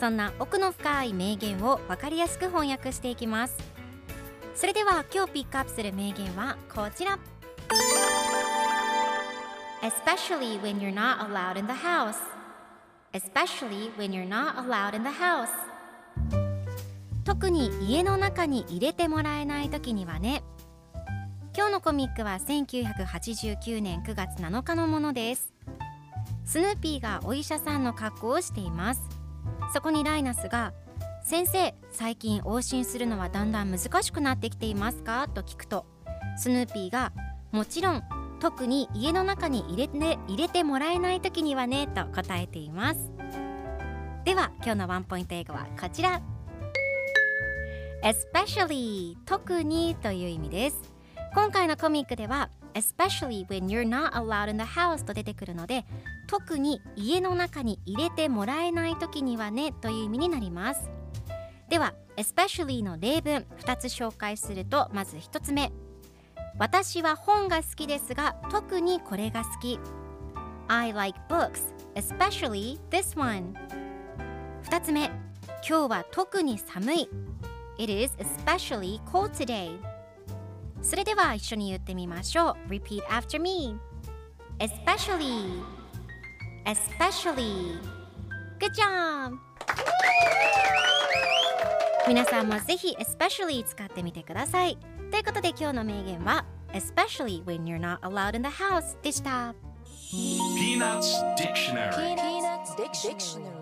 そんな奥の深い名言を分かりやすく翻訳していきます。それでは今日ピックアップする名言はこちら。Especially when you're not allowed in the house. Especially when you're not allowed in the house. 特に家の中に入れてもらえない時にはね。今日のコミックは1989年9月7日のものです。スヌーピーがお医者さんの格好をしています。そこにライナスが「先生最近往診するのはだんだん難しくなってきていますか?」と聞くとスヌーピーが「もちろん特に家の中に入れ,、ね、入れてもらえない時にはね」と答えています。では今日のワンポイント英語はこちら。Especially 特にという意味です。今回のコミックでは especially when you're not allowed in the house と出てくるので特に家の中に入れてもらえない時にはねという意味になります。では especially の例文2つ紹介するとまず1つ目。私は本が好きですが特にこれが好き。I like books especially this one. 2つ目。今日は特に寒い。It is especially cold today. それでは一緒に言ってみましょう。Repeat after me. Especially. Especially Good job! 皆さんもぜひ Especially 使ってみてくださいということで今日の名言は Especially when you're not allowed in the house でした Peanuts Dictionary Peanuts Dictionary.